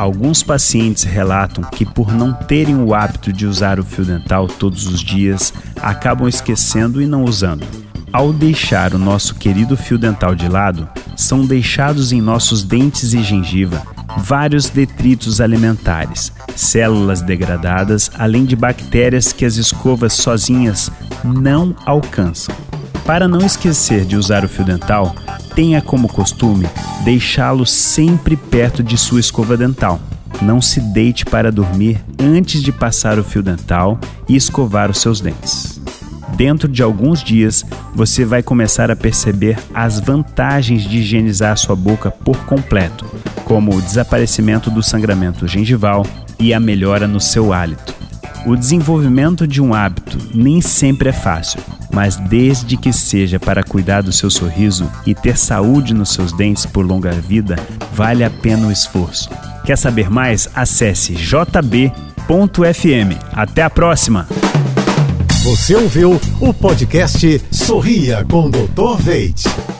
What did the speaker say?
Alguns pacientes relatam que, por não terem o hábito de usar o fio dental todos os dias, acabam esquecendo e não usando. Ao deixar o nosso querido fio dental de lado, são deixados em nossos dentes e gengiva vários detritos alimentares, células degradadas, além de bactérias que as escovas sozinhas não alcançam. Para não esquecer de usar o fio dental, tenha como costume deixá-lo sempre perto de sua escova dental. Não se deite para dormir antes de passar o fio dental e escovar os seus dentes. Dentro de alguns dias, você vai começar a perceber as vantagens de higienizar sua boca por completo, como o desaparecimento do sangramento gengival e a melhora no seu hálito. O desenvolvimento de um hábito nem sempre é fácil, mas desde que seja para cuidar do seu sorriso e ter saúde nos seus dentes por longa vida, vale a pena o esforço. Quer saber mais? Acesse jb.fm. Até a próxima! Você ouviu o podcast Sorria com Dr. Veit.